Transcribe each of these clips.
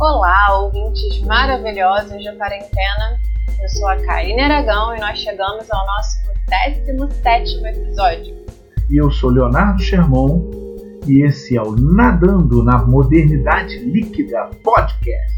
Olá, ouvintes maravilhosos de quarentena. Eu sou a Karine Aragão e nós chegamos ao nosso 17 episódio. E eu sou Leonardo Sherman e esse é o Nadando na Modernidade Líquida Podcast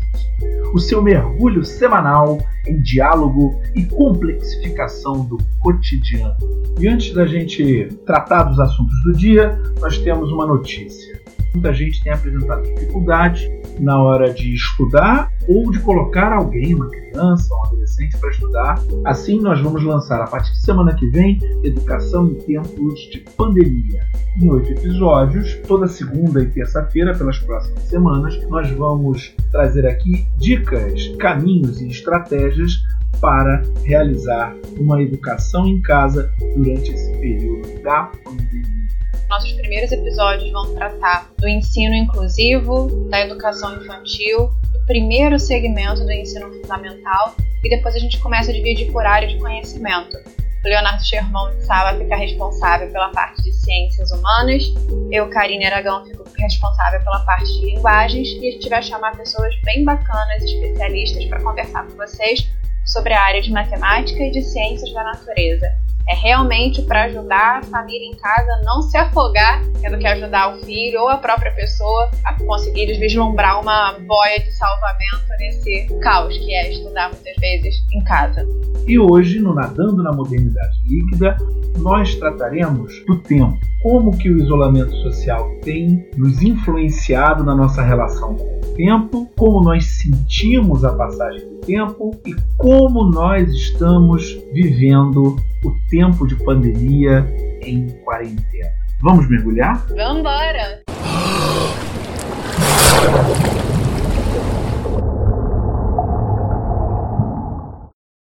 o seu mergulho semanal em diálogo e complexificação do cotidiano. E antes da gente tratar dos assuntos do dia, nós temos uma notícia. Muita gente tem apresentado dificuldade na hora de estudar ou de colocar alguém, uma criança, um adolescente, para estudar. Assim, nós vamos lançar a partir de semana que vem Educação em Tempos de Pandemia. Em oito episódios, toda segunda e terça-feira, pelas próximas semanas, nós vamos trazer aqui dicas, caminhos e estratégias para realizar uma educação em casa durante esse período da pandemia. Nossos primeiros episódios vão tratar do ensino inclusivo, da educação infantil, do primeiro segmento do ensino fundamental e depois a gente começa a dividir por área de conhecimento. O Leonardo Sherman de Sala fica responsável pela parte de ciências humanas, eu, Karine Aragão, fico responsável pela parte de linguagens e a gente vai chamar pessoas bem bacanas, especialistas, para conversar com vocês sobre a área de matemática e de ciências da natureza é realmente para ajudar a família em casa não se afogar, tendo que ajudar o filho ou a própria pessoa a conseguir vislumbrar uma boia de salvamento nesse caos que é estudar muitas vezes em casa. E hoje, no Nadando na Modernidade Líquida, nós trataremos do tempo, como que o isolamento social tem nos influenciado na nossa relação com o tempo, como nós sentimos a passagem do tempo e como nós estamos vivendo o tempo de pandemia em quarentena. Vamos mergulhar? Vambora!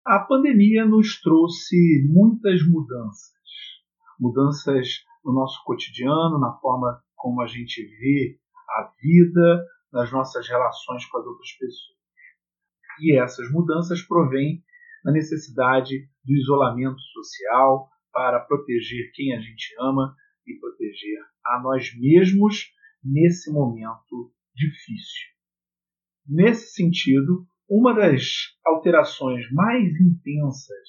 A pandemia nos trouxe muitas mudanças. Mudanças no nosso cotidiano, na forma como a gente vê a vida, nas nossas relações com as outras pessoas. E essas mudanças provêm da necessidade do isolamento social para proteger quem a gente ama e proteger a nós mesmos nesse momento difícil. Nesse sentido, uma das alterações mais intensas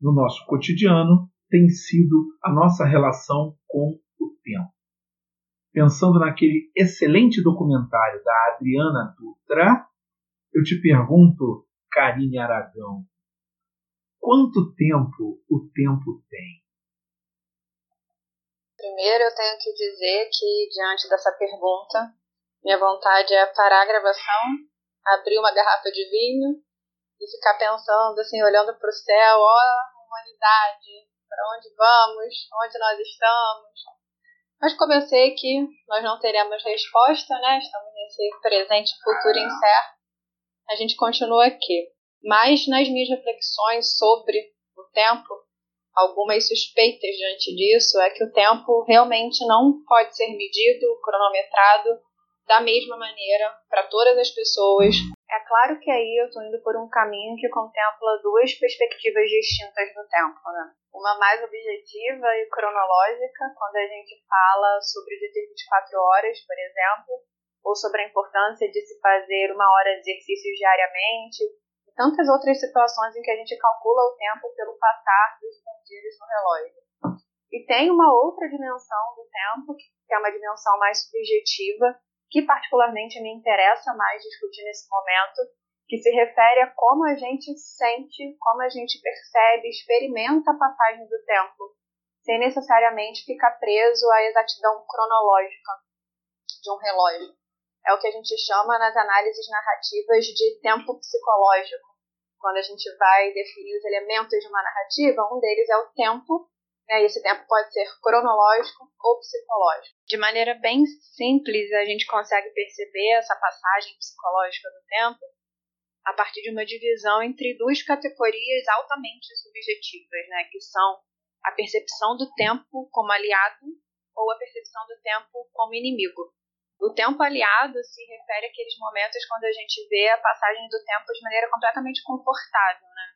no nosso cotidiano tem sido a nossa relação com o tempo. Pensando naquele excelente documentário da Adriana Dutra, eu te pergunto, Karine Aragão, quanto tempo o tempo tem? Primeiro eu tenho que dizer que, diante dessa pergunta, minha vontade é parar a gravação, abrir uma garrafa de vinho e ficar pensando, assim, olhando para o céu, ó, oh, humanidade, para onde vamos, onde nós estamos. Mas como eu sei que nós não teremos resposta, né? Estamos nesse presente futuro incerto a gente continua aqui. Mas nas minhas reflexões sobre o tempo, algumas suspeitas diante disso é que o tempo realmente não pode ser medido, cronometrado da mesma maneira para todas as pessoas. É claro que aí eu estou indo por um caminho que contempla duas perspectivas distintas do tempo, né? Uma mais objetiva e cronológica, quando a gente fala sobre de 24 horas, por exemplo, ou sobre a importância de se fazer uma hora de exercícios diariamente, e tantas outras situações em que a gente calcula o tempo pelo passar dos pontilhos no relógio. E tem uma outra dimensão do tempo, que é uma dimensão mais subjetiva, que particularmente me interessa mais discutir nesse momento, que se refere a como a gente sente, como a gente percebe, experimenta a passagem do tempo, sem necessariamente ficar preso à exatidão cronológica de um relógio é o que a gente chama nas análises narrativas de tempo psicológico. Quando a gente vai definir os elementos de uma narrativa, um deles é o tempo, né, esse tempo pode ser cronológico ou psicológico. De maneira bem simples, a gente consegue perceber essa passagem psicológica do tempo a partir de uma divisão entre duas categorias altamente subjetivas, né, que são a percepção do tempo como aliado ou a percepção do tempo como inimigo. O tempo aliado se refere àqueles momentos quando a gente vê a passagem do tempo de maneira completamente confortável, né?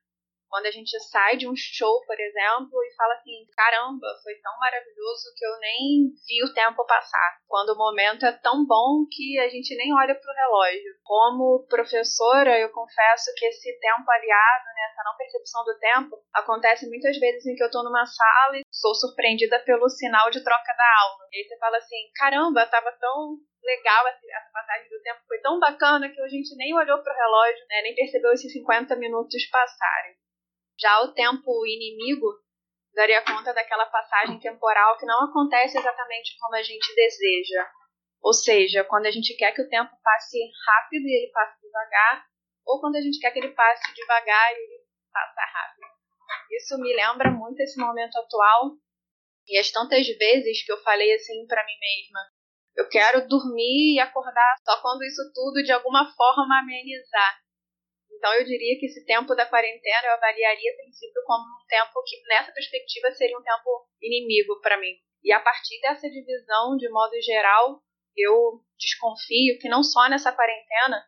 Quando a gente sai de um show, por exemplo, e fala assim: caramba, foi tão maravilhoso que eu nem vi o tempo passar. Quando o momento é tão bom que a gente nem olha para o relógio. Como professora, eu confesso que esse tempo aliado, né, essa não percepção do tempo, acontece muitas vezes em que eu estou numa sala e sou surpreendida pelo sinal de troca da aula. E aí você fala assim: caramba, estava tão legal essa passagem do tempo, foi tão bacana que a gente nem olhou para o relógio, né, nem percebeu esses 50 minutos passarem. Já o tempo inimigo daria conta daquela passagem temporal que não acontece exatamente como a gente deseja. Ou seja, quando a gente quer que o tempo passe rápido e ele passe devagar, ou quando a gente quer que ele passe devagar e ele passa rápido. Isso me lembra muito esse momento atual e as tantas vezes que eu falei assim para mim mesma: eu quero dormir e acordar só quando isso tudo de alguma forma amenizar. Então eu diria que esse tempo da quarentena eu avaliaria a princípio como um tempo que nessa perspectiva seria um tempo inimigo para mim. E a partir dessa divisão, de modo geral, eu desconfio que não só nessa quarentena,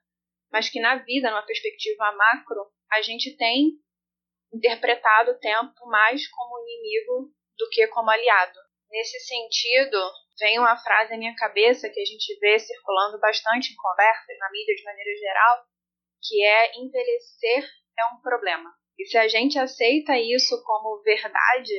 mas que na vida, numa perspectiva macro, a gente tem interpretado o tempo mais como inimigo do que como aliado. Nesse sentido, vem uma frase na minha cabeça que a gente vê circulando bastante em conversas na mídia de maneira geral, que é envelhecer é um problema. E se a gente aceita isso como verdade,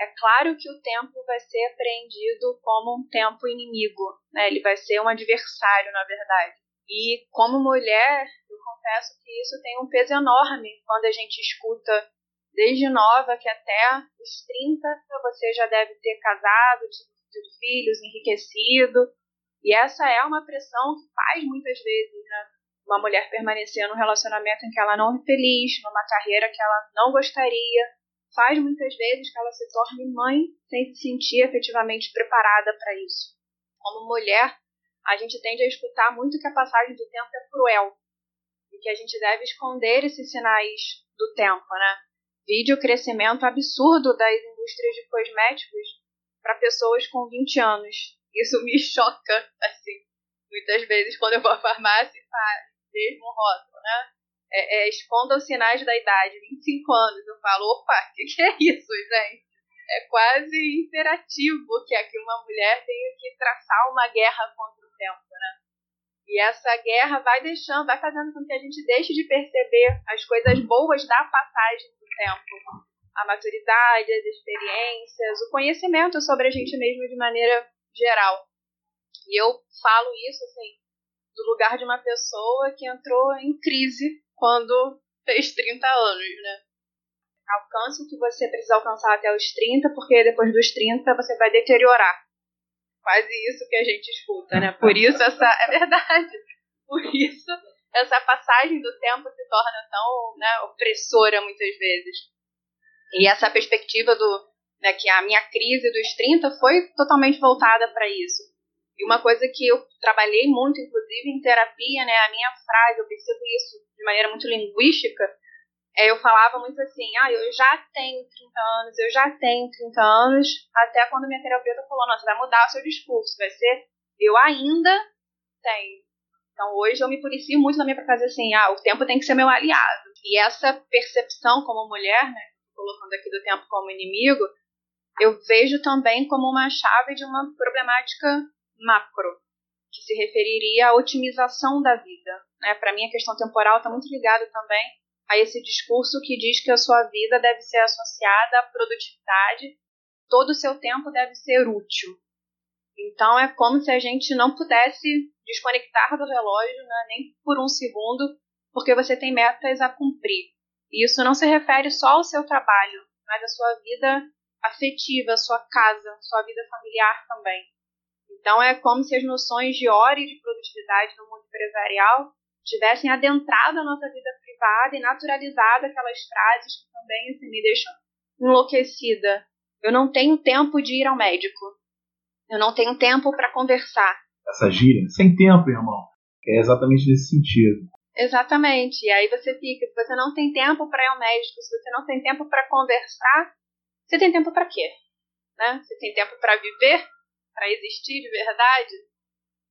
é claro que o tempo vai ser apreendido como um tempo inimigo, né? Ele vai ser um adversário, na verdade. E como mulher, eu confesso que isso tem um peso enorme quando a gente escuta desde nova que até os 30 você já deve ter casado, tido filhos, enriquecido. E essa é uma pressão que faz muitas vezes, né? Uma mulher permanecer num relacionamento em que ela não é feliz, numa carreira que ela não gostaria, faz muitas vezes que ela se torne mãe sem se sentir efetivamente preparada para isso. Como mulher, a gente tende a escutar muito que a passagem do tempo é cruel e que a gente deve esconder esses sinais do tempo, né? Vide o crescimento absurdo das indústrias de cosméticos para pessoas com 20 anos. Isso me choca, assim. Muitas vezes, quando eu vou à farmácia, mesmo rótulo, né? É, é, esconda os sinais da idade, 25 anos. Eu falo, opa, o que, que é isso, gente? É quase imperativo que aqui uma mulher tenha que traçar uma guerra contra o tempo, né? E essa guerra vai deixando, vai fazendo com que a gente deixe de perceber as coisas boas da passagem do tempo. A maturidade, as experiências, o conhecimento sobre a gente mesmo de maneira geral. E eu falo isso, assim, do lugar de uma pessoa que entrou em crise quando fez 30 anos, né? Alcance o que você precisa alcançar até os 30, porque depois dos 30 você vai deteriorar. Quase isso que a gente escuta, né? Por isso essa é verdade. Por isso essa passagem do tempo se torna tão né, opressora muitas vezes. E essa perspectiva do né, que a minha crise dos 30 foi totalmente voltada para isso e uma coisa que eu trabalhei muito, inclusive em terapia, né, a minha frase, eu percebo isso de maneira muito linguística, é, eu falava muito assim, ah, eu já tenho 30 anos, eu já tenho 30 anos, até quando minha terapeuta falou, nossa, vai mudar o seu discurso, vai ser, eu ainda tenho. Então hoje eu me policio muito também para fazer assim, ah, o tempo tem que ser meu aliado. E essa percepção como mulher, né, colocando aqui do tempo como inimigo, eu vejo também como uma chave de uma problemática macro, que se referiria à otimização da vida. Né? Para mim, a questão temporal está muito ligada também a esse discurso que diz que a sua vida deve ser associada à produtividade, todo o seu tempo deve ser útil. Então, é como se a gente não pudesse desconectar do relógio né, nem por um segundo, porque você tem metas a cumprir. E isso não se refere só ao seu trabalho, mas à sua vida afetiva, à sua casa, à sua vida familiar também. Então é como se as noções de hora e de produtividade no mundo empresarial tivessem adentrado a nossa vida privada e naturalizado aquelas frases que também assim, me deixam enlouquecida. Eu não tenho tempo de ir ao médico. Eu não tenho tempo para conversar. Essa gíria, sem tempo, irmão. É exatamente nesse sentido. Exatamente. E aí você fica, se você não tem tempo para ir ao médico, se você não tem tempo para conversar, você tem tempo para quê? Né? Você tem tempo para viver? Para existir de verdade.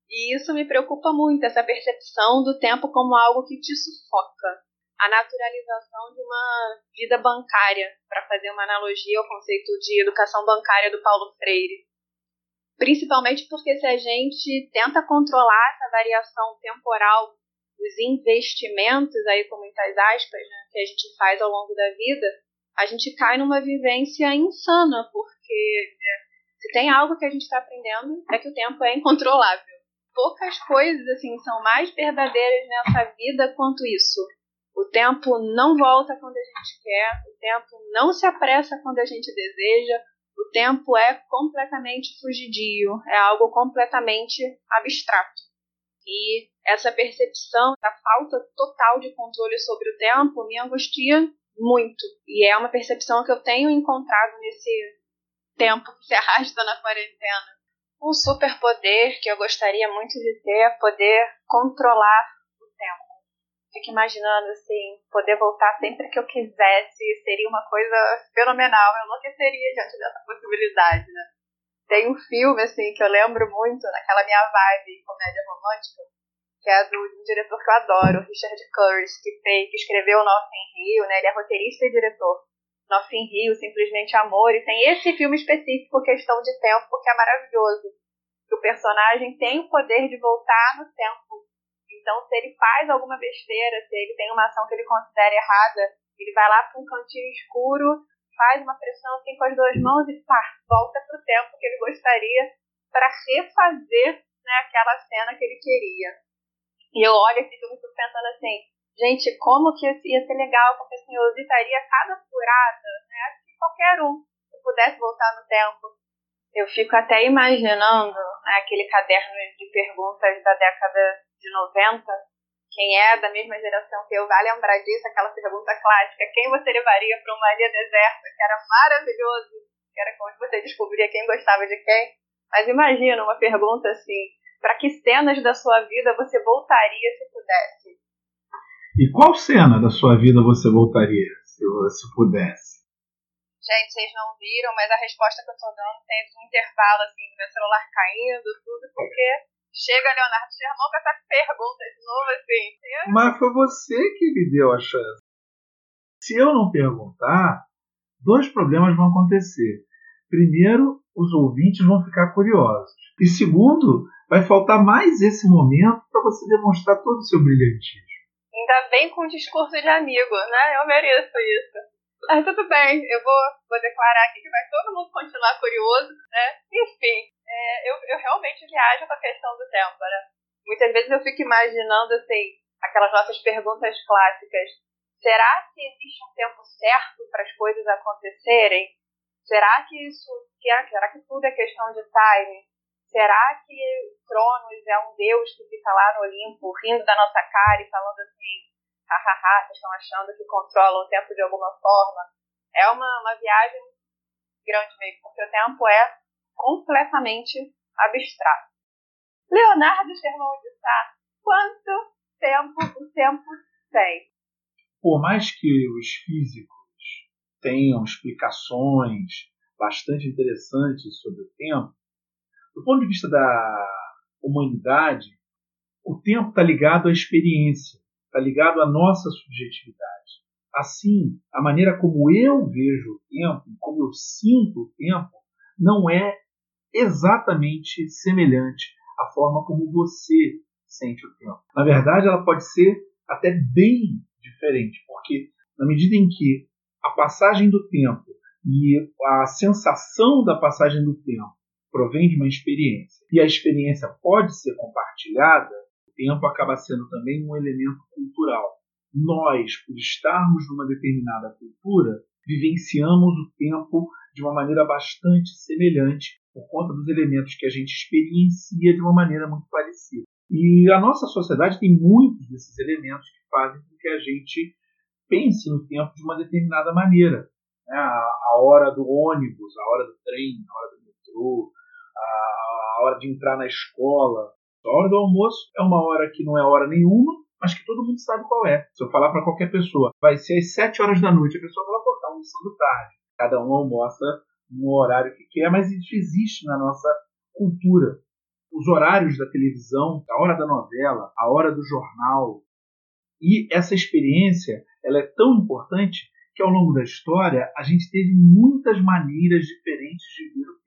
E isso me preocupa muito, essa percepção do tempo como algo que te sufoca. a naturalização de uma vida bancária, para fazer uma analogia ao conceito de educação bancária do Paulo Freire. Principalmente porque se a gente tenta controlar essa variação temporal dos investimentos, aí com muitas aspas, né, que a gente faz ao longo da vida, a gente cai numa vivência insana, porque né, se tem algo que a gente está aprendendo é que o tempo é incontrolável. Poucas coisas assim são mais verdadeiras nessa vida quanto isso. O tempo não volta quando a gente quer, o tempo não se apressa quando a gente deseja, o tempo é completamente fugidio, é algo completamente abstrato. E essa percepção da falta total de controle sobre o tempo me angustia muito. E é uma percepção que eu tenho encontrado nesse tempo que se arrasta na quarentena. Um superpoder que eu gostaria muito de ter é poder controlar o tempo. Fico imaginando assim, poder voltar sempre que eu quisesse seria uma coisa fenomenal. Eu enlouqueceria diante dessa possibilidade, né? Tem um filme, assim, que eu lembro muito, naquela minha vibe comédia romântica, que é do um diretor que eu adoro, Richard Curtis, que, fez, que escreveu Nothing Rio, né? Ele é roteirista e diretor. Nothing Rio, Simplesmente Amor, e tem esse filme específico, Questão de Tempo, que é maravilhoso. Que o personagem tem o poder de voltar no tempo. Então, se ele faz alguma besteira, se ele tem uma ação que ele considera errada, ele vai lá para um cantinho escuro, faz uma pressão assim com as duas mãos e pá, volta para o tempo que ele gostaria para refazer né, aquela cena que ele queria. E eu olho esse filme e fico pensando assim, gente, como que ia ser legal, porque assim, eu evitaria cada furada, né? Acho que qualquer um, se pudesse voltar no tempo. Eu fico até imaginando né, aquele caderno de perguntas da década de 90, quem é da mesma geração que eu vai lembrar disso, aquela pergunta clássica: quem você levaria para uma ilha deserta? Que era maravilhoso, que era como você descobria quem gostava de quem. Mas imagina uma pergunta assim: para que cenas da sua vida você voltaria se pudesse? E qual cena da sua vida você voltaria se, se pudesse? Gente, vocês não viram, mas a resposta que eu tô dando tem um intervalo assim do meu celular caindo, tudo, porque Chega Leonardo Germão com essa pergunta de novo assim. Mas foi você que me deu a chance. Se eu não perguntar, dois problemas vão acontecer. Primeiro, os ouvintes vão ficar curiosos. E segundo, vai faltar mais esse momento para você demonstrar todo o seu brilhantismo. Ainda bem com discurso de amigo, né? Eu mereço isso. Mas tudo bem, eu vou, vou declarar aqui que vai todo mundo continuar curioso, né? Enfim, é, eu, eu realmente viajo com a questão do tempo, né? Muitas vezes eu fico imaginando, assim, aquelas nossas perguntas clássicas. Será que existe um tempo certo para as coisas acontecerem? Será que isso, será que tudo é questão de time? Será que Cronos é um deus que fica lá no Olimpo rindo da nossa cara e falando assim, hahaha, vocês estão achando que controlam o tempo de alguma forma? É uma, uma viagem grande mesmo, porque o tempo é completamente abstrato. Leonardo Germão de Sá, quanto tempo o tempo tem? Por mais que os físicos tenham explicações bastante interessantes sobre o tempo, do ponto de vista da humanidade, o tempo está ligado à experiência, está ligado à nossa subjetividade. Assim, a maneira como eu vejo o tempo, como eu sinto o tempo, não é exatamente semelhante à forma como você sente o tempo. Na verdade, ela pode ser até bem diferente, porque na medida em que a passagem do tempo e a sensação da passagem do tempo provém de uma experiência e a experiência pode ser compartilhada, o tempo acaba sendo também um elemento cultural. Nós, por estarmos numa determinada cultura, vivenciamos o tempo de uma maneira bastante semelhante por conta dos elementos que a gente experiencia de uma maneira muito parecida. E a nossa sociedade tem muitos desses elementos que fazem com que a gente pense no tempo de uma determinada maneira. Né? A, hora do ônibus, a hora do trem, a hora do metrô, a, hora de entrar na escola. A hora do almoço é uma hora que não é hora nenhuma, mas que todo mundo sabe qual é. Se eu falar para qualquer pessoa, vai ser às 7 horas da noite, a pessoa vai botar um almoçando tarde. Cada um almoça no horário que quer, mas isso existe na nossa cultura. Os horários da televisão, a hora da novela, a hora do jornal, E essa experiência ela é tão importante que ao longo da história a gente teve muitas maneiras diferentes de ver o.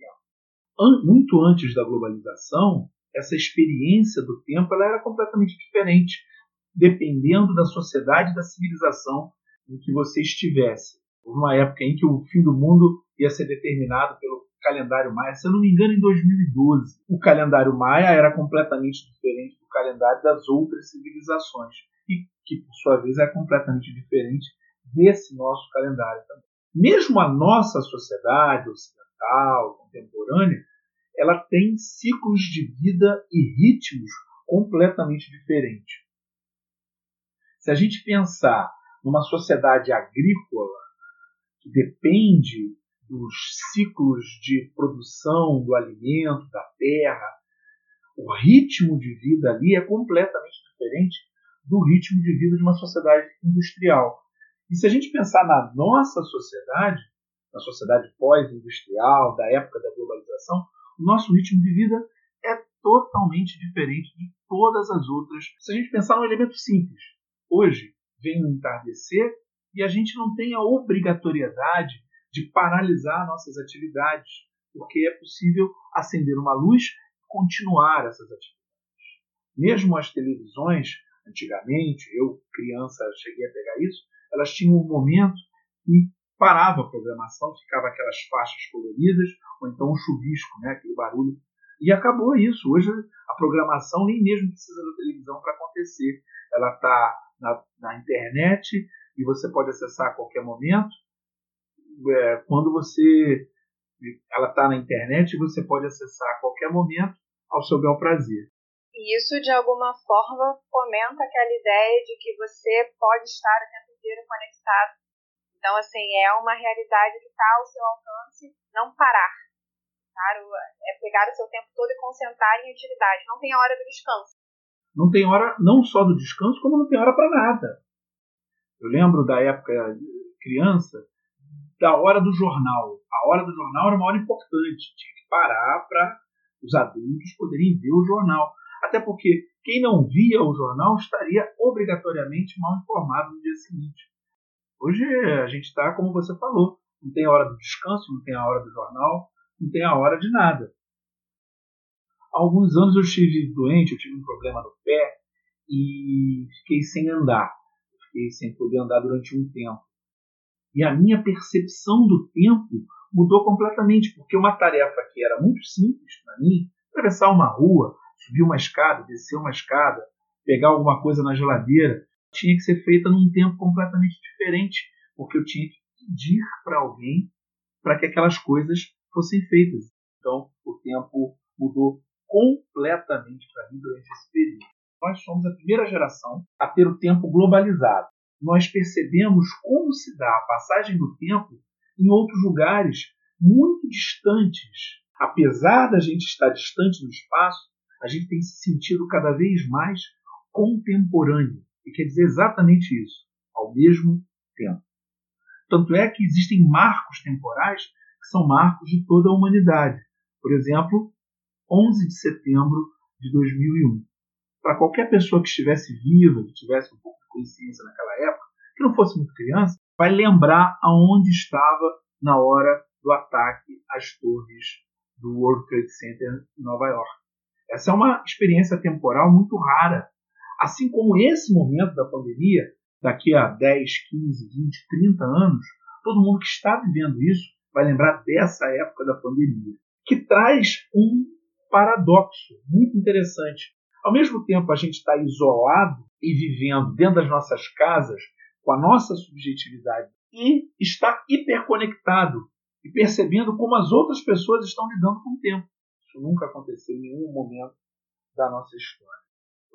Muito antes da globalização, essa experiência do tempo ela era completamente diferente, dependendo da sociedade da civilização em que você estivesse. Houve uma época em que o fim do mundo ia ser determinado pelo calendário maia, se eu não me engano, em 2012. O calendário maia era completamente diferente do calendário das outras civilizações e que, por sua vez, é completamente diferente desse nosso calendário também. Mesmo a nossa sociedade ocidental, contemporânea, ela tem ciclos de vida e ritmos completamente diferentes. Se a gente pensar numa sociedade agrícola que depende dos ciclos de produção do alimento, da terra, o ritmo de vida ali é completamente diferente do ritmo de vida de uma sociedade industrial. E se a gente pensar na nossa sociedade, na sociedade pós-industrial, da época da globalização, o nosso ritmo de vida é totalmente diferente de todas as outras. Se a gente pensar num elemento simples, hoje vem o entardecer e a gente não tem a obrigatoriedade de paralisar nossas atividades, porque é possível acender uma luz e continuar essas atividades. Mesmo as televisões, antigamente, eu criança cheguei a pegar isso, elas tinham um momento que parava a programação, ficava aquelas faixas coloridas, ou então um chuvisco, né, aquele barulho. E acabou isso. Hoje a programação nem mesmo precisa da televisão para acontecer. Ela está na, na, internet e você pode acessar a qualquer momento. É, quando você. Ela está na internet e você pode acessar a qualquer momento ao seu bel prazer. E isso, de alguma forma, fomenta aquela ideia de que você pode estar o tempo inteiro conectado. Então, assim, é uma realidade que está ao seu alcance não parar. Claro, é pegar o seu tempo todo e concentrar em atividade. Não tem hora do descanso. Não tem hora, não só do descanso, como não tem hora para nada. Eu lembro da época criança, da hora do jornal. A hora do jornal era uma hora importante. Tinha que parar para os adultos poderem ver o jornal. Até porque quem não via o jornal estaria obrigatoriamente mal informado no dia seguinte. Hoje a gente está, como você falou, não tem a hora do descanso, não tem a hora do jornal, não tem a hora de nada. Há alguns anos eu estive doente, eu tive um problema no pé e fiquei sem andar. Fiquei sem poder andar durante um tempo. E a minha percepção do tempo mudou completamente, porque uma tarefa que era muito simples para mim, atravessar uma rua, subir uma escada, descer uma escada, pegar alguma coisa na geladeira, tinha que ser feita num tempo completamente diferente, porque eu tinha que pedir para alguém para que aquelas coisas fossem feitas. Então, o tempo mudou completamente para mim durante esse período. Nós somos a primeira geração a ter o tempo globalizado. Nós percebemos como se dá a passagem do tempo em outros lugares muito distantes. Apesar da gente estar distante no espaço, a gente tem se sentido cada vez mais contemporâneo. E quer dizer exatamente isso, ao mesmo tempo. Tanto é que existem marcos temporais que são marcos de toda a humanidade. Por exemplo, 11 de setembro de 2001. Para qualquer pessoa que estivesse viva, que tivesse um pouco de consciência naquela época, que não fosse muito criança, vai lembrar aonde estava na hora do ataque às torres do World Trade Center em Nova York. Essa é uma experiência temporal muito rara. Assim como esse momento da pandemia, daqui a 10, 15, 20, 30 anos, todo mundo que está vivendo isso vai lembrar dessa época da pandemia, que traz um paradoxo muito interessante. Ao mesmo tempo, a gente está isolado e vivendo dentro das nossas casas com a nossa subjetividade e está hiperconectado e percebendo como as outras pessoas estão lidando com o tempo. Isso nunca aconteceu em nenhum momento da nossa história.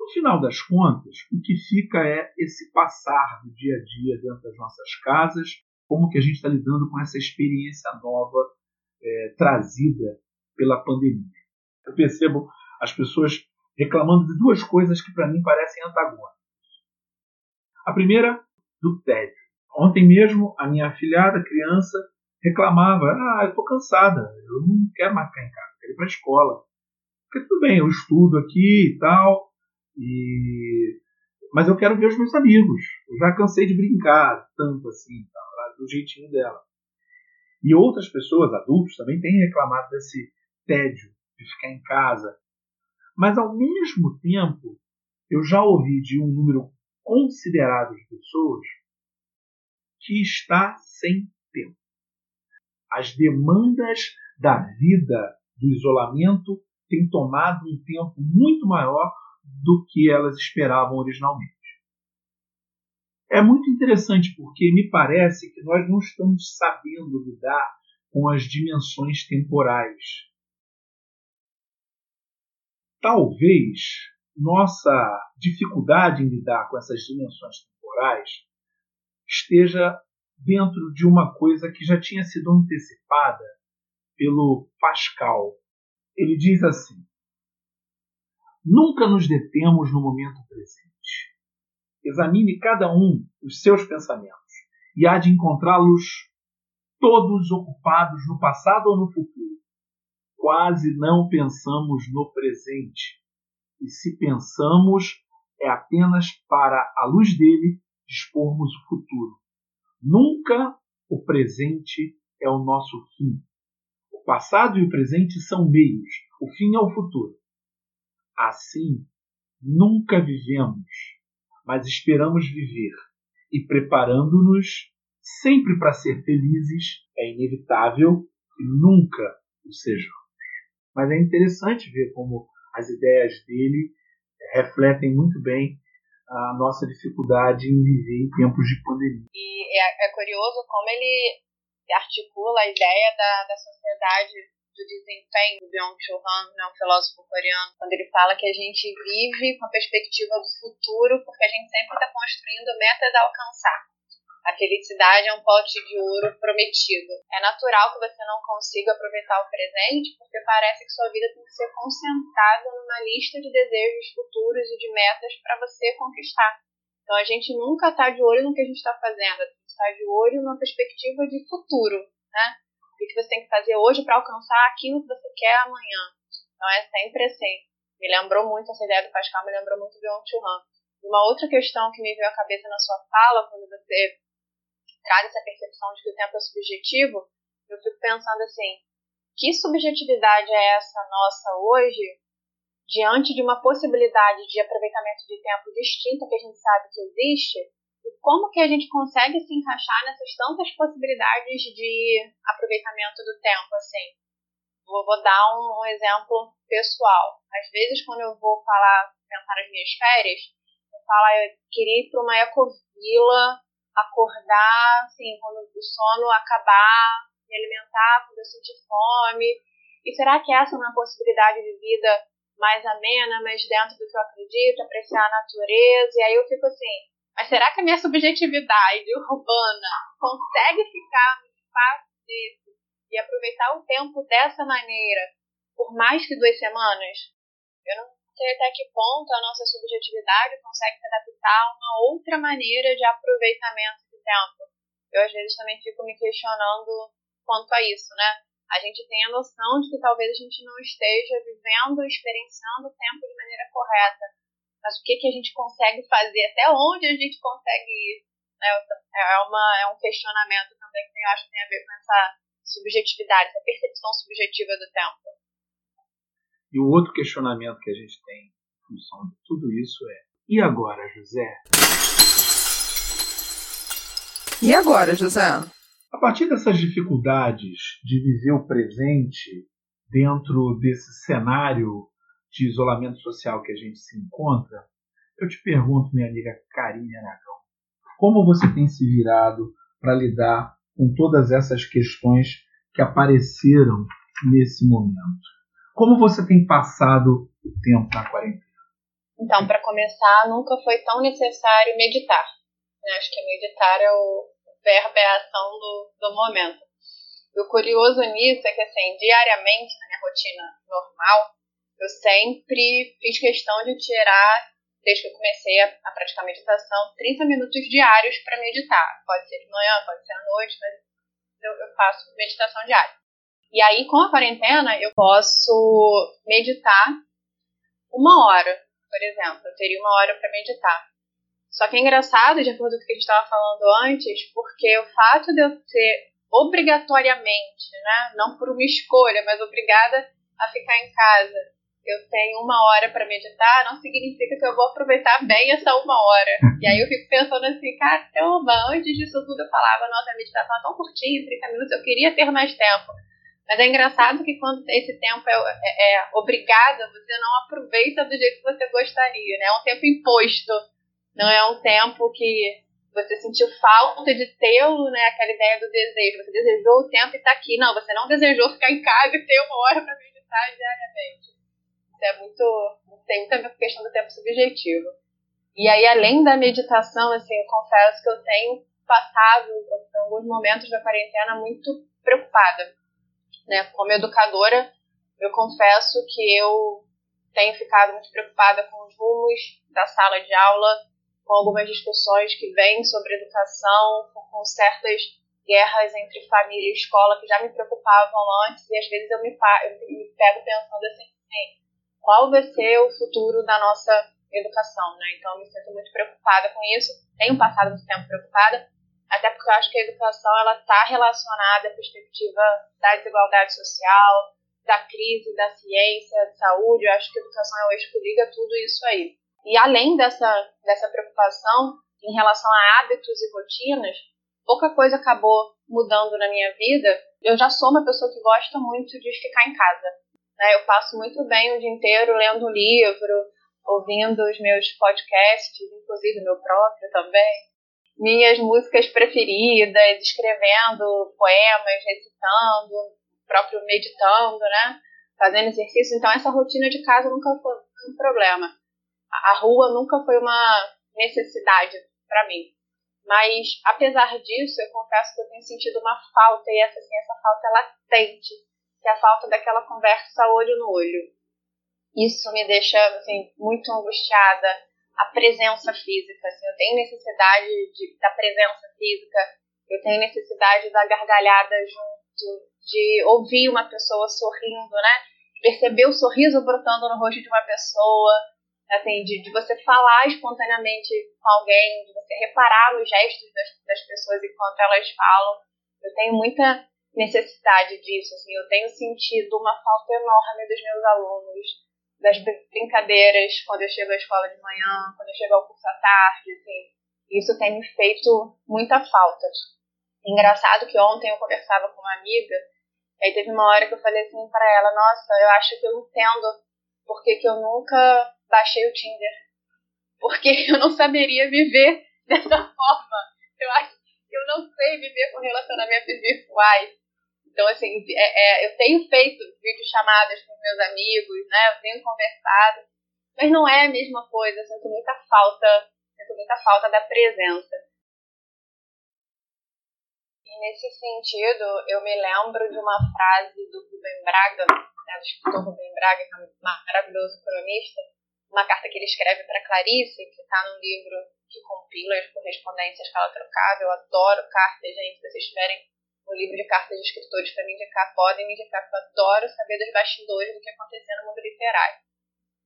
No final das contas, o que fica é esse passar do dia a dia dentro das nossas casas, como que a gente está lidando com essa experiência nova é, trazida pela pandemia. Eu percebo as pessoas reclamando de duas coisas que para mim parecem antagônicas. A primeira, do tédio. Ontem mesmo, a minha afilhada, criança, reclamava: Ah, eu estou cansada, eu não quero mais ficar em casa quero ir para a escola. Porque tudo bem, eu estudo aqui e tal, e Mas eu quero ver os meus amigos. Eu já cansei de brincar tanto assim, tá, do jeitinho dela. E outras pessoas, adultos, também têm reclamado desse tédio de ficar em casa. Mas ao mesmo tempo, eu já ouvi de um número considerável de pessoas que está sem tempo. As demandas da vida, do isolamento, têm tomado um tempo muito maior do que elas esperavam originalmente. É muito interessante porque me parece que nós não estamos sabendo lidar com as dimensões temporais. Talvez nossa dificuldade em lidar com essas dimensões temporais esteja dentro de uma coisa que já tinha sido antecipada pelo Pascal. Ele diz assim: Nunca nos detemos no momento presente. Examine cada um os seus pensamentos e há de encontrá-los todos ocupados no passado ou no futuro. Quase não pensamos no presente. E se pensamos, é apenas para a luz dele dispormos o futuro. Nunca o presente é o nosso fim. O passado e o presente são meios, o fim é o futuro. Assim, nunca vivemos, mas esperamos viver e preparando-nos sempre para ser felizes, é inevitável que nunca o sejamos. Mas é interessante ver como as ideias dele refletem muito bem a nossa dificuldade em viver em tempos de pandemia. E é, é curioso como ele articula a ideia da, da sociedade do desempenho do Byung-Chul Han, né, um filósofo coreano, quando ele fala que a gente vive com a perspectiva do futuro porque a gente sempre está construindo metas a alcançar. A felicidade é um pote de ouro prometido. É natural que você não consiga aproveitar o presente porque parece que sua vida tem que ser concentrada numa lista de desejos futuros e de metas para você conquistar. Então a gente nunca está de olho no que a gente está fazendo, a gente está de olho numa perspectiva de futuro, né? O que você tem que fazer hoje para alcançar aquilo que você quer amanhã. Então é sempre assim. Me lembrou muito, essa ideia do Pascal me lembrou muito do Yong Han. Uma outra questão que me veio à cabeça na sua fala, quando você traz essa percepção de que o tempo é subjetivo, eu fico pensando assim, que subjetividade é essa nossa hoje diante de uma possibilidade de aproveitamento de tempo distinta que a gente sabe que existe como que a gente consegue se encaixar nessas tantas possibilidades de aproveitamento do tempo, assim. Vou, vou dar um, um, exemplo pessoal. Às vezes, quando eu vou falar, pensar nas minhas férias, eu falo, ah, eu queria ir para uma ecovila, acordar, assim, quando o sono acabar, me alimentar quando eu sentir fome. E será que essa é uma possibilidade de vida mais amena, mais dentro do que eu acredito, apreciar a natureza? E aí eu fico assim, mas será que a minha subjetividade urbana consegue ficar no espaço desse e aproveitar o tempo dessa maneira por mais que duas semanas? Eu não sei até que ponto a nossa subjetividade consegue se adaptar a uma outra maneira de aproveitamento de tempo. Eu às vezes também fico me questionando quanto a isso, né? A gente tem a noção de que talvez a gente não esteja vivendo, experienciando o tempo de maneira correta mas o que, que a gente consegue fazer, até onde a gente consegue ir. Né? É, uma, é um questionamento também que eu acho que tem a ver com essa subjetividade, essa percepção subjetiva do tempo. E o outro questionamento que a gente tem em função de tudo isso é: e agora, José? E agora, José? A partir dessas dificuldades de viver o presente dentro desse cenário de isolamento social que a gente se encontra, eu te pergunto, minha amiga Karine Aragão, como você tem se virado para lidar com todas essas questões que apareceram nesse momento? Como você tem passado o tempo na quarentena? Então, para começar, nunca foi tão necessário meditar. Acho que meditar é o verbo, é a ação do, do momento. E o curioso nisso é que, assim, diariamente, na minha rotina normal, eu sempre fiz questão de tirar, desde que eu comecei a, a praticar meditação, 30 minutos diários para meditar. Pode ser de manhã, pode ser à noite, mas eu, eu faço meditação diária. E aí, com a quarentena, eu posso meditar uma hora, por exemplo. Eu teria uma hora para meditar. Só que é engraçado, de acordo com o que a gente estava falando antes, porque o fato de eu ser obrigatoriamente, né, não por uma escolha, mas obrigada a ficar em casa, eu tenho uma hora para meditar, não significa que eu vou aproveitar bem essa uma hora. E aí eu fico pensando assim, caramba, antes disso tudo eu falava, nossa, a meditação é tão curtinha, 30 minutos, eu queria ter mais tempo. Mas é engraçado que quando esse tempo é, é, é obrigado, você não aproveita do jeito que você gostaria, né? É um tempo imposto, não é um tempo que você sentiu falta de tê-lo, né? Aquela ideia do desejo. Você desejou o tempo e está aqui. Não, você não desejou ficar em casa e ter uma hora para meditar diariamente. É muito. tem muita questão do tempo subjetivo. E aí, além da meditação, assim, eu confesso que eu tenho passado, alguns momentos da quarentena, muito preocupada né? Como educadora, eu confesso que eu tenho ficado muito preocupada com os rumos da sala de aula, com algumas discussões que vêm sobre educação, com certas guerras entre família e escola que já me preocupavam antes e às vezes eu me, eu me pego pensando assim, qual vai ser o futuro da nossa educação, né? Então eu me sinto muito preocupada com isso, tenho passado muito tempo preocupada, até porque eu acho que a educação ela está relacionada à perspectiva da desigualdade social, da crise, da ciência, de saúde. Eu acho que a educação é o eixo que liga tudo isso aí. E além dessa, dessa preocupação em relação a hábitos e rotinas, pouca coisa acabou mudando na minha vida. Eu já sou uma pessoa que gosta muito de ficar em casa. Né? Eu passo muito bem o dia inteiro lendo livro, ouvindo os meus podcasts, inclusive meu próprio também minhas músicas preferidas, escrevendo poemas, recitando, próprio meditando, né? Fazendo exercício. Então, essa rotina de casa nunca foi um problema. A rua nunca foi uma necessidade para mim. Mas, apesar disso, eu confesso que eu tenho sentido uma falta, e essa, assim, essa falta é latente, que a falta daquela conversa olho no olho. Isso me deixa assim, muito angustiada, a presença física. Assim, eu tenho necessidade de, da presença física, eu tenho necessidade da gargalhada junto, de ouvir uma pessoa sorrindo, né? Perceber o sorriso brotando no rosto de uma pessoa, assim, de, de você falar espontaneamente com alguém, de você reparar nos gestos das, das pessoas enquanto elas falam. Eu tenho muita necessidade disso, assim, eu tenho sentido uma falta enorme dos meus alunos das brincadeiras quando eu chego à escola de manhã, quando eu chego ao curso à tarde, assim. Isso tem me feito muita falta. Engraçado que ontem eu conversava com uma amiga, aí teve uma hora que eu falei assim para ela, nossa, eu acho que eu entendo porque que eu nunca baixei o Tinder. Porque eu não saberia viver dessa forma. Eu acho que eu não sei viver com relacionamentos virtuais. Então, assim, é, é, eu tenho feito videochamadas com meus amigos, né? Eu tenho conversado, mas não é a mesma coisa. Eu sinto muita falta, sinto muita falta da presença. E nesse sentido, eu me lembro de uma frase do Rubem Braga, né, do escritor Rubem Braga, que é um maravilhoso cronista, uma carta que ele escreve para Clarice, que está num livro que compila as correspondências que ela trocava. Eu adoro cartas, gente. Se vocês tiverem o livro de cartas de escritores para me indicar, podem me indicar, porque eu adoro saber dos bastidores do que aconteceu no mundo literário.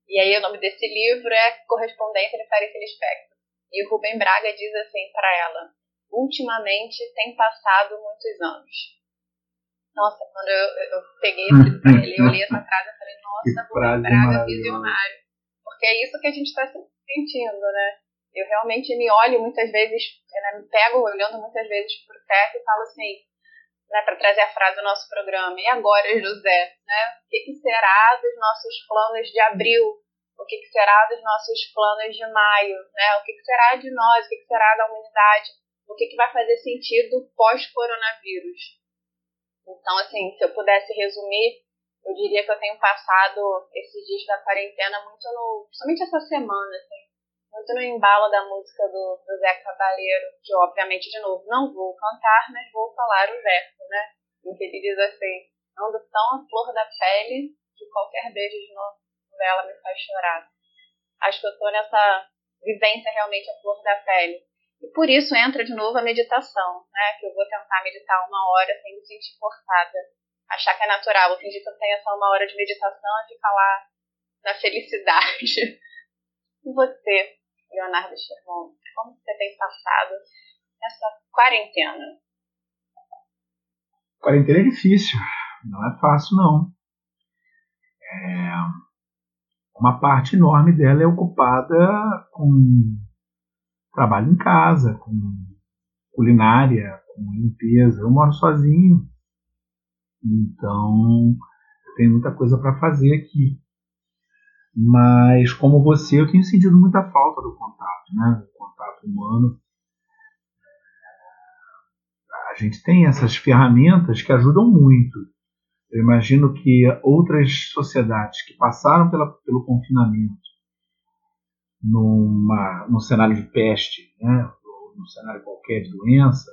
E aí o nome desse livro é Correspondência de Clarice Lispector. E o Rubem Braga diz assim para ela, ultimamente tem passado muitos anos. Nossa, quando eu, eu peguei esse livro ele, eu li essa frase e falei, nossa, Rubem Braga visionário. Porque é isso que a gente está sentindo, né? Eu realmente me olho muitas vezes, né, me pego olhando muitas vezes para o teto e falo assim, né, para trazer a frase do nosso programa. E agora, José, né, o que, que, será dos nossos planos de abril? O que, que será dos nossos planos de maio? Né? O que, que será de nós? O que, que será da humanidade? O que, que vai fazer sentido pós-coronavírus? Então, assim, se eu pudesse resumir, eu diria que eu tenho passado esses dias da quarentena muito no. principalmente essa semana, assim, muito no embalo da música do, do Zé Cabaleiro, que obviamente, de novo, não vou cantar, mas vou falar o verso, né? Em que ele diz assim, ando tão à flor da pele que qualquer beijo de novela me faz chorar. Acho que eu tô nessa vivência realmente à flor da pele. E por isso entra de novo a meditação, né? Que eu vou tentar meditar uma hora sem me sentir forçada. Achar que é natural, vou fingir que eu tenho só uma hora de meditação e ficar lá na felicidade. E você, Leonardo Sherman, Como você tem passado essa quarentena? Quarentena é difícil, não é fácil não. É... Uma parte enorme dela é ocupada com trabalho em casa, com culinária, com limpeza. Eu moro sozinho, então eu tenho muita coisa para fazer aqui. Mas como você, eu tenho sentido muita falta do contato, né? Do contato humano. A gente tem essas ferramentas que ajudam muito. Eu imagino que outras sociedades que passaram pela, pelo confinamento numa, num cenário de peste, né, ou num cenário qualquer de doença,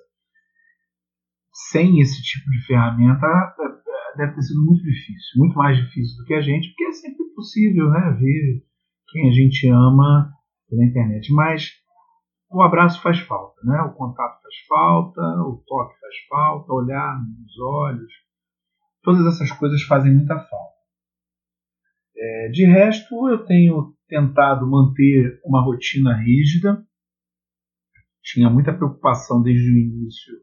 sem esse tipo de ferramenta é, deve ter sido muito difícil, muito mais difícil do que a gente, porque é sempre possível né, ver quem a gente ama pela internet. Mas o abraço faz falta, né? o contato faz falta, o toque faz falta, olhar nos olhos, todas essas coisas fazem muita falta. É, de resto, eu tenho tentado manter uma rotina rígida. Tinha muita preocupação desde o início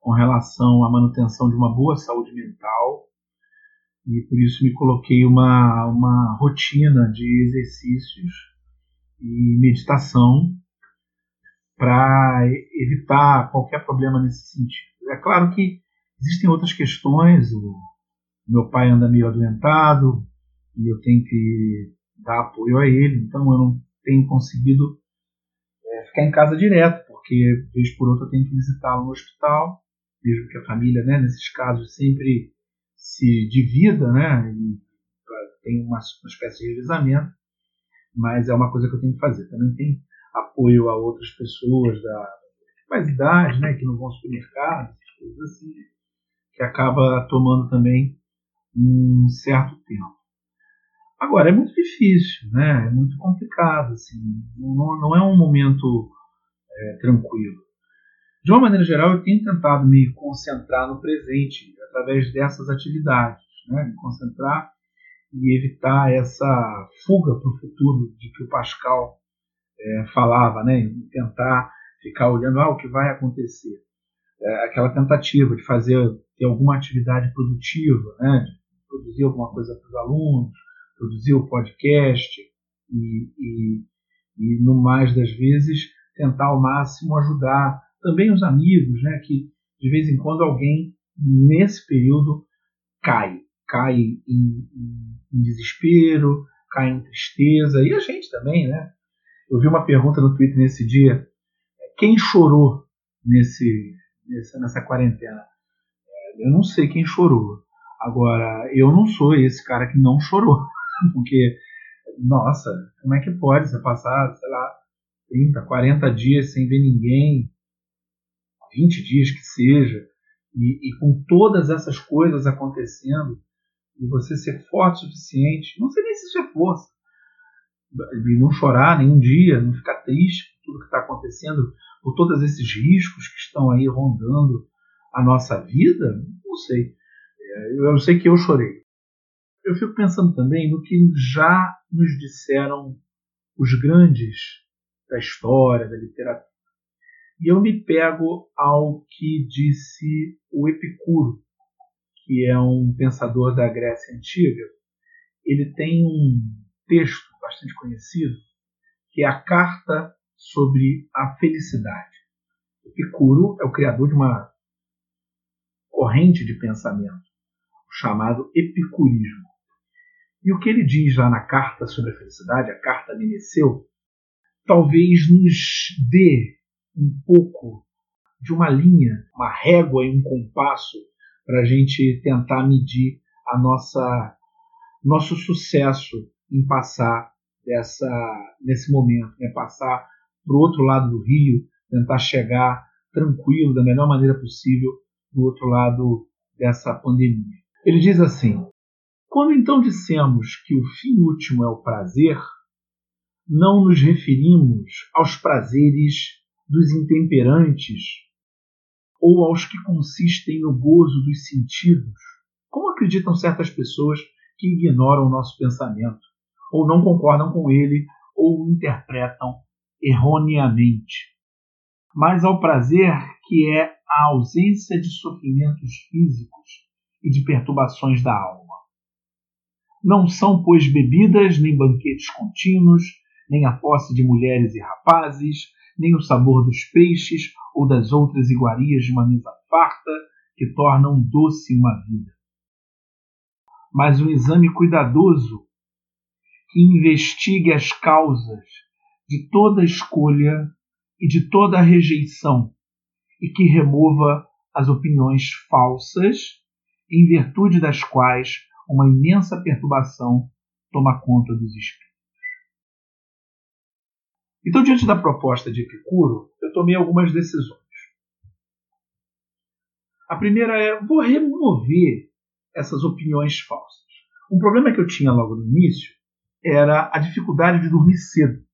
com relação à manutenção de uma boa saúde mental e por isso me coloquei uma, uma rotina de exercícios e meditação para evitar qualquer problema nesse sentido. É claro que existem outras questões, o meu pai anda meio adoentado e eu tenho que dar apoio a ele, então eu não tenho conseguido é, ficar em casa direto, porque vez por outra eu tenho que visitá-lo no hospital, mesmo que a família, né, nesses casos, sempre se divida, né, e tem uma, uma espécie de revezamento, mas é uma coisa que eu tenho que fazer. Também tem apoio a outras pessoas da mais idade, né, que não vão ao supermercado, coisas assim, que acaba tomando também um certo tempo. Agora, é muito difícil, né? é muito complicado, assim, não, não é um momento é, tranquilo. De uma maneira geral, eu tenho tentado me concentrar no presente através dessas atividades, né? me concentrar e evitar essa fuga para o futuro de que o Pascal é, falava, né? tentar ficar olhando ah, o que vai acontecer. É, aquela tentativa de fazer ter alguma atividade produtiva, né? de produzir alguma coisa para os alunos, produzir o podcast e, e, e, no mais das vezes, tentar ao máximo ajudar também os amigos, né, que de vez em quando alguém nesse período cai, cai em, em, em desespero, cai em tristeza, e a gente também, né? Eu vi uma pergunta no Twitter nesse dia, quem chorou nesse, nessa, nessa quarentena? É, eu não sei quem chorou. Agora, eu não sou esse cara que não chorou. Porque, nossa, como é que pode você passar, sei lá, 30, 40 dias sem ver ninguém, 20 dias que seja, e, e com todas essas coisas acontecendo, e você ser forte o suficiente, não sei nem se isso é força, e não chorar nenhum dia, não ficar triste por tudo que está acontecendo, por todos esses riscos que estão aí rondando a nossa vida, não sei. É, eu sei que eu chorei eu fico pensando também no que já nos disseram os grandes da história, da literatura. E eu me pego ao que disse o Epicuro, que é um pensador da Grécia Antiga. Ele tem um texto bastante conhecido, que é a Carta sobre a Felicidade. Epicuro é o criador de uma corrente de pensamento, chamado epicurismo. E o que ele diz lá na carta sobre a felicidade, a carta Meneceu, talvez nos dê um pouco de uma linha, uma régua e um compasso para a gente tentar medir a nossa nosso sucesso em passar dessa nesse momento, né? passar para o outro lado do rio, tentar chegar tranquilo da melhor maneira possível do outro lado dessa pandemia. Ele diz assim: quando então dissemos que o fim último é o prazer, não nos referimos aos prazeres dos intemperantes ou aos que consistem no gozo dos sentidos, como acreditam certas pessoas que ignoram o nosso pensamento, ou não concordam com ele, ou o interpretam erroneamente, mas ao prazer que é a ausência de sofrimentos físicos e de perturbações da alma. Não são, pois, bebidas nem banquetes contínuos, nem a posse de mulheres e rapazes, nem o sabor dos peixes ou das outras iguarias de uma mesa farta que tornam doce uma vida. Mas um exame cuidadoso que investigue as causas de toda escolha e de toda rejeição e que remova as opiniões falsas em virtude das quais uma imensa perturbação toma conta dos espíritos. Então, diante da proposta de Epicuro, eu tomei algumas decisões. A primeira é: vou remover essas opiniões falsas. Um problema que eu tinha logo no início era a dificuldade de dormir cedo.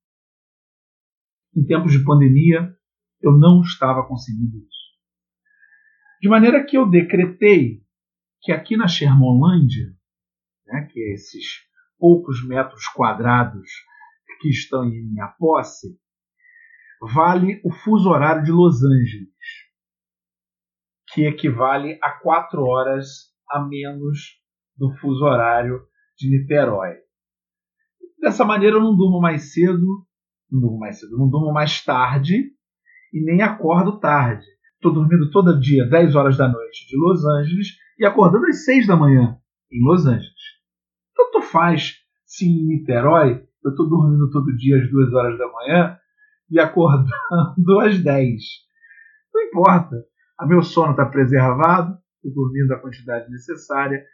Em tempos de pandemia, eu não estava conseguindo isso. De maneira que eu decretei que aqui na Shermanlândia, né, que é esses poucos metros quadrados que estão em minha posse, vale o fuso horário de Los Angeles, que equivale a quatro horas a menos do fuso horário de Niterói. Dessa maneira eu não durmo mais cedo, não durmo mais cedo, não durmo mais tarde e nem acordo tarde. Estou dormindo todo dia 10 horas da noite de Los Angeles e acordando às 6 da manhã em Los Angeles. Tanto faz se em Niterói eu estou dormindo todo dia às 2 horas da manhã e acordando às 10. Não importa. A meu sono está preservado, estou dormindo a quantidade necessária.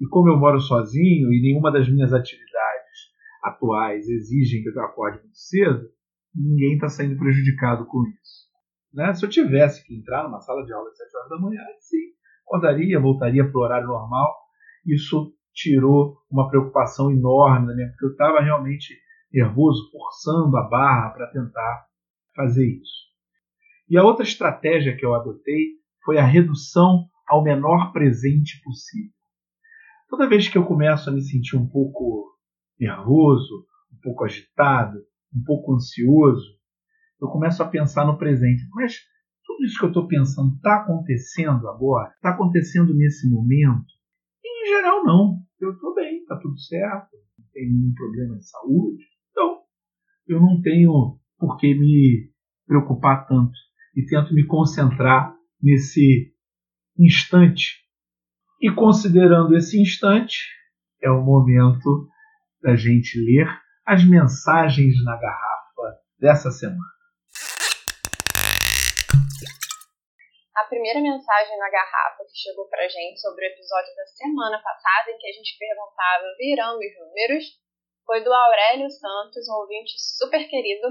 E como eu moro sozinho e nenhuma das minhas atividades atuais exigem que eu acorde muito cedo, ninguém está sendo prejudicado com isso. Né? Se eu tivesse que entrar numa sala de aula às 7 horas da manhã, sim, acordaria, voltaria para o horário normal. Isso tirou uma preocupação enorme na minha, porque eu estava realmente nervoso, forçando a barra para tentar fazer isso. E a outra estratégia que eu adotei foi a redução ao menor presente possível. Toda vez que eu começo a me sentir um pouco nervoso, um pouco agitado, um pouco ansioso, eu começo a pensar no presente. Mas tudo isso que eu estou pensando está acontecendo agora? Está acontecendo nesse momento? Em geral, não. Eu estou bem, está tudo certo, não tem nenhum problema de saúde. Então, eu não tenho por que me preocupar tanto e tento me concentrar nesse instante. E considerando esse instante, é o momento da gente ler as mensagens na garrafa dessa semana. A primeira mensagem na garrafa que chegou pra gente sobre o episódio da semana passada, em que a gente perguntava viramos números, foi do Aurélio Santos, um ouvinte super querido,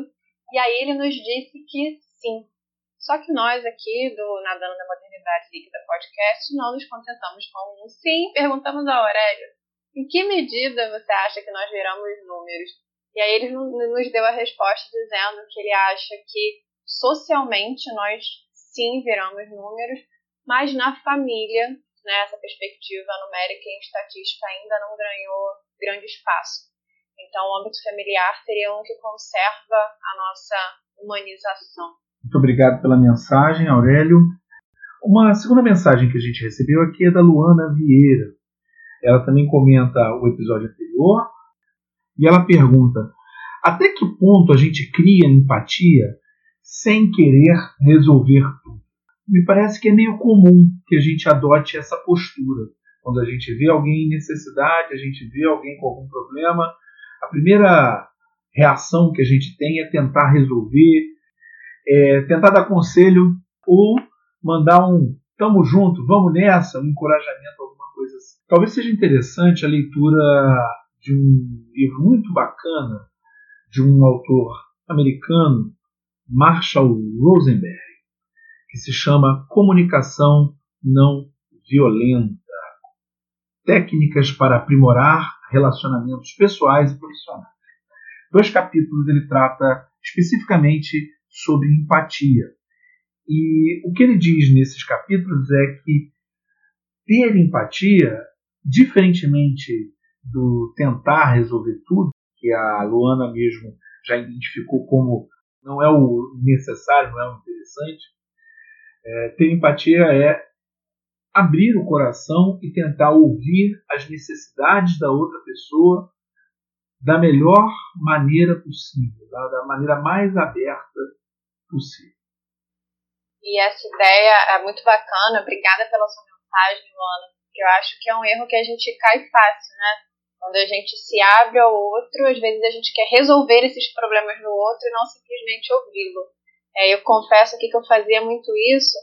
e aí ele nos disse que sim. Só que nós aqui do Nadando na Modernidade Líquida Podcast não nos contentamos com um sim, perguntamos ao Aurélio, em que medida você acha que nós viramos números? E aí ele nos deu a resposta dizendo que ele acha que socialmente nós sim viramos números, mas na família, né, essa perspectiva numérica e estatística ainda não ganhou grande espaço. Então, o âmbito familiar seria um que conserva a nossa humanização. Muito obrigado pela mensagem, Aurélio. Uma segunda mensagem que a gente recebeu aqui é da Luana Vieira. Ela também comenta o episódio anterior e ela pergunta: até que ponto a gente cria empatia sem querer resolver. Me parece que é meio comum que a gente adote essa postura. Quando a gente vê alguém em necessidade, a gente vê alguém com algum problema, a primeira reação que a gente tem é tentar resolver, é tentar dar conselho ou mandar um tamo junto, vamos nessa, um encorajamento, alguma coisa assim. Talvez seja interessante a leitura de um livro muito bacana de um autor americano Marshall Rosenberg, que se chama Comunicação Não Violenta Técnicas para Aprimorar Relacionamentos Pessoais e Profissionais. Dois capítulos ele trata especificamente sobre empatia. E o que ele diz nesses capítulos é que ter empatia, diferentemente do tentar resolver tudo, que a Luana mesmo já identificou como não é o necessário, não é o interessante. É, ter empatia é abrir o coração e tentar ouvir as necessidades da outra pessoa da melhor maneira possível, da, da maneira mais aberta possível. E essa ideia é muito bacana. Obrigada pela sua mensagem, Luana. Porque eu acho que é um erro que a gente cai fácil, né? Quando a gente se abre ao outro, às vezes a gente quer resolver esses problemas no outro e não simplesmente ouvi-lo. É, eu confesso aqui que eu fazia muito isso.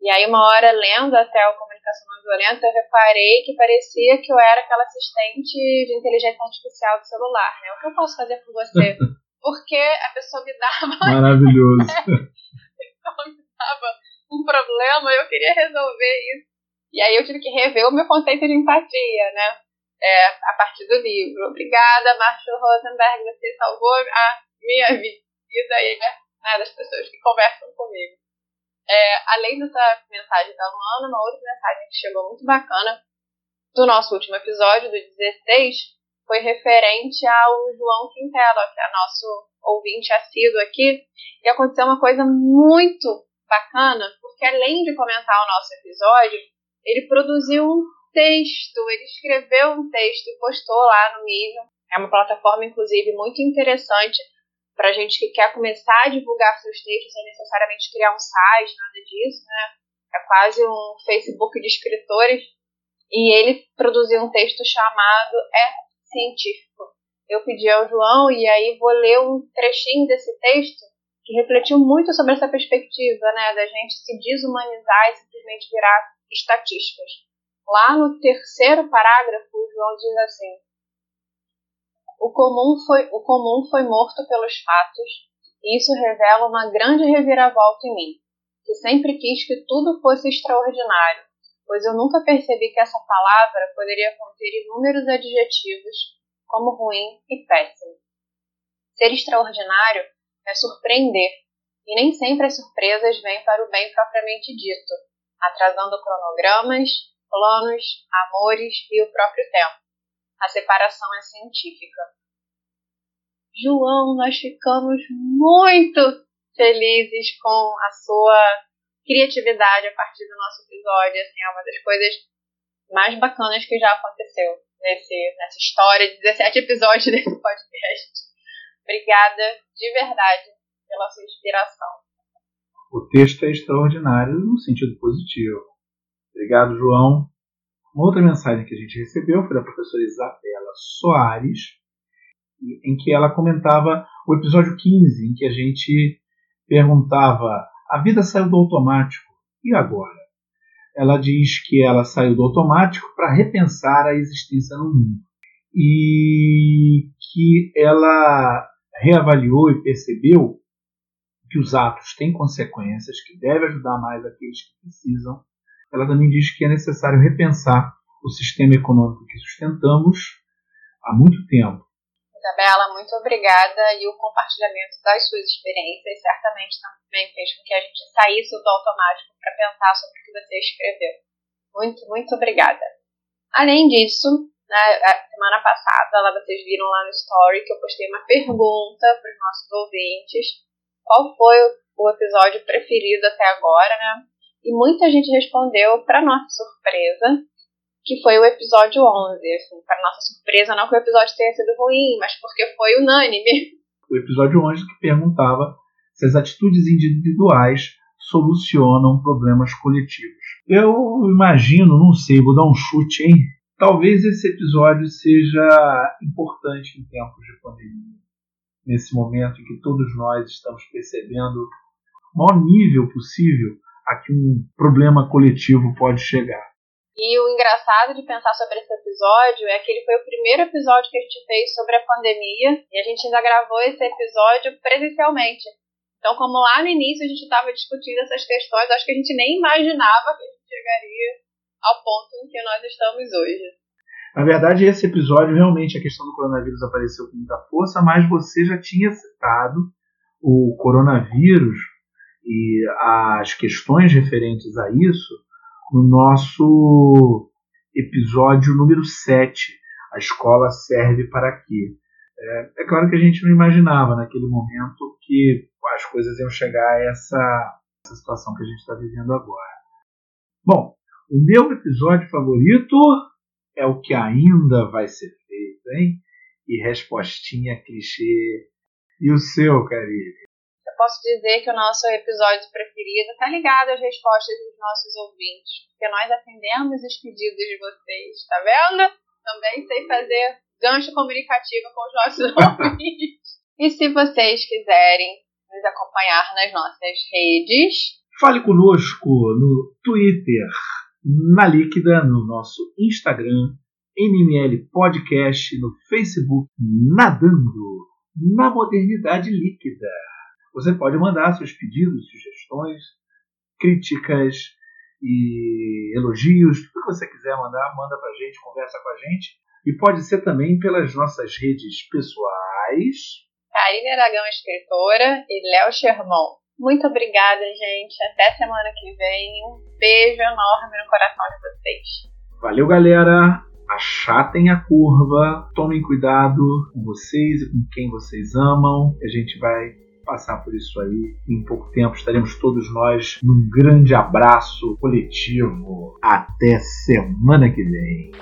E aí, uma hora lendo até o Comunicação Não Violenta, eu reparei que parecia que eu era aquela assistente de inteligência artificial do celular. Né? O que eu posso fazer por você? Porque a pessoa me dava. Maravilhoso. estava um problema, eu queria resolver isso. E aí eu tive que rever o meu conceito de empatia, né? É, a partir do livro. Obrigada, Marshall Rosenberg, você salvou a minha vida e né, das pessoas que conversam comigo. É, além dessa mensagem da Luana, uma outra mensagem que chegou muito bacana do nosso último episódio, do 16, foi referente ao João Quintela, que é nosso ouvinte assíduo aqui, e aconteceu uma coisa muito bacana, porque além de comentar o nosso episódio, ele produziu um texto, ele escreveu um texto e postou lá no Medium. É uma plataforma, inclusive, muito interessante para gente que quer começar a divulgar seus textos sem necessariamente criar um site, nada disso, né? É quase um Facebook de escritores. E ele produziu um texto chamado É Científico. Eu pedi ao João e aí vou ler um trechinho desse texto que refletiu muito sobre essa perspectiva, né, da gente se desumanizar e simplesmente virar estatísticas. Lá no terceiro parágrafo, o João diz assim: o comum foi, o comum foi morto pelos fatos, e isso revela uma grande reviravolta em mim, que sempre quis que tudo fosse extraordinário, pois eu nunca percebi que essa palavra poderia conter inúmeros adjetivos, como ruim e péssimo. Ser extraordinário é surpreender, e nem sempre as surpresas vêm para o bem propriamente dito, atrasando cronogramas, planos, amores e o próprio tempo. A separação é científica. João, nós ficamos muito felizes com a sua criatividade a partir do nosso episódio. Assim, é uma das coisas mais bacanas que já aconteceu nesse, nessa história de 17 episódios desse podcast. Obrigada de verdade pela sua inspiração. O texto é extraordinário no sentido positivo. Obrigado, João. Uma outra mensagem que a gente recebeu foi da professora Isabela Soares, em que ela comentava o episódio 15, em que a gente perguntava: a vida saiu do automático, e agora? Ela diz que ela saiu do automático para repensar a existência no mundo. E que ela reavaliou e percebeu que os atos têm consequências, que deve ajudar mais aqueles que precisam, ela também diz que é necessário repensar o sistema econômico que sustentamos há muito tempo. Isabela, muito obrigada e o compartilhamento das suas experiências certamente também fez com que a gente saísse do automático para pensar sobre o que você escreveu. Muito, muito obrigada. Além disso, na semana passada, vocês viram lá no story que eu postei uma pergunta para os nossos ouvintes. Qual foi o episódio preferido até agora, né? E muita gente respondeu, para nossa surpresa, que foi o episódio 11. Assim, para nossa surpresa, não que o episódio tenha sido ruim, mas porque foi unânime. O episódio 11 que perguntava se as atitudes individuais solucionam problemas coletivos. Eu imagino, não sei, vou dar um chute, hein? Talvez esse episódio seja importante em tempos de pandemia, nesse momento em que todos nós estamos percebendo o maior nível possível a que um problema coletivo pode chegar. E o engraçado de pensar sobre esse episódio é que ele foi o primeiro episódio que a gente fez sobre a pandemia e a gente ainda gravou esse episódio presencialmente. Então, como lá no início a gente estava discutindo essas questões, acho que a gente nem imaginava que a gente chegaria ao ponto em que nós estamos hoje. Na verdade, esse episódio realmente a questão do coronavírus apareceu com muita força, mas você já tinha citado o coronavírus e as questões referentes a isso no nosso episódio número 7. A escola serve para quê? É, é claro que a gente não imaginava naquele momento que as coisas iam chegar a essa, essa situação que a gente está vivendo agora. Bom, o meu episódio favorito é o que ainda vai ser feito, hein? E respostinha clichê. E o seu, Caribe? Posso dizer que o nosso episódio preferido está ligado às respostas dos nossos ouvintes, porque nós atendemos os pedidos de vocês, tá vendo? Também sei fazer gancho comunicativo com os nossos ouvintes. E se vocês quiserem nos acompanhar nas nossas redes, fale conosco no Twitter, na Líquida, no nosso Instagram, NML Podcast, no Facebook, Nadando na Modernidade Líquida. Você pode mandar seus pedidos, sugestões, críticas e elogios, tudo que você quiser mandar, manda pra gente, conversa com a gente. E pode ser também pelas nossas redes pessoais. Karine Aragão, escritora, e Léo Sherman. Muito obrigada, gente. Até semana que vem. Um beijo enorme no coração de vocês. Valeu, galera. Achatem a curva, tomem cuidado com vocês e com quem vocês amam. A gente vai passar por isso aí. Em pouco tempo estaremos todos nós num grande abraço coletivo. Até semana que vem.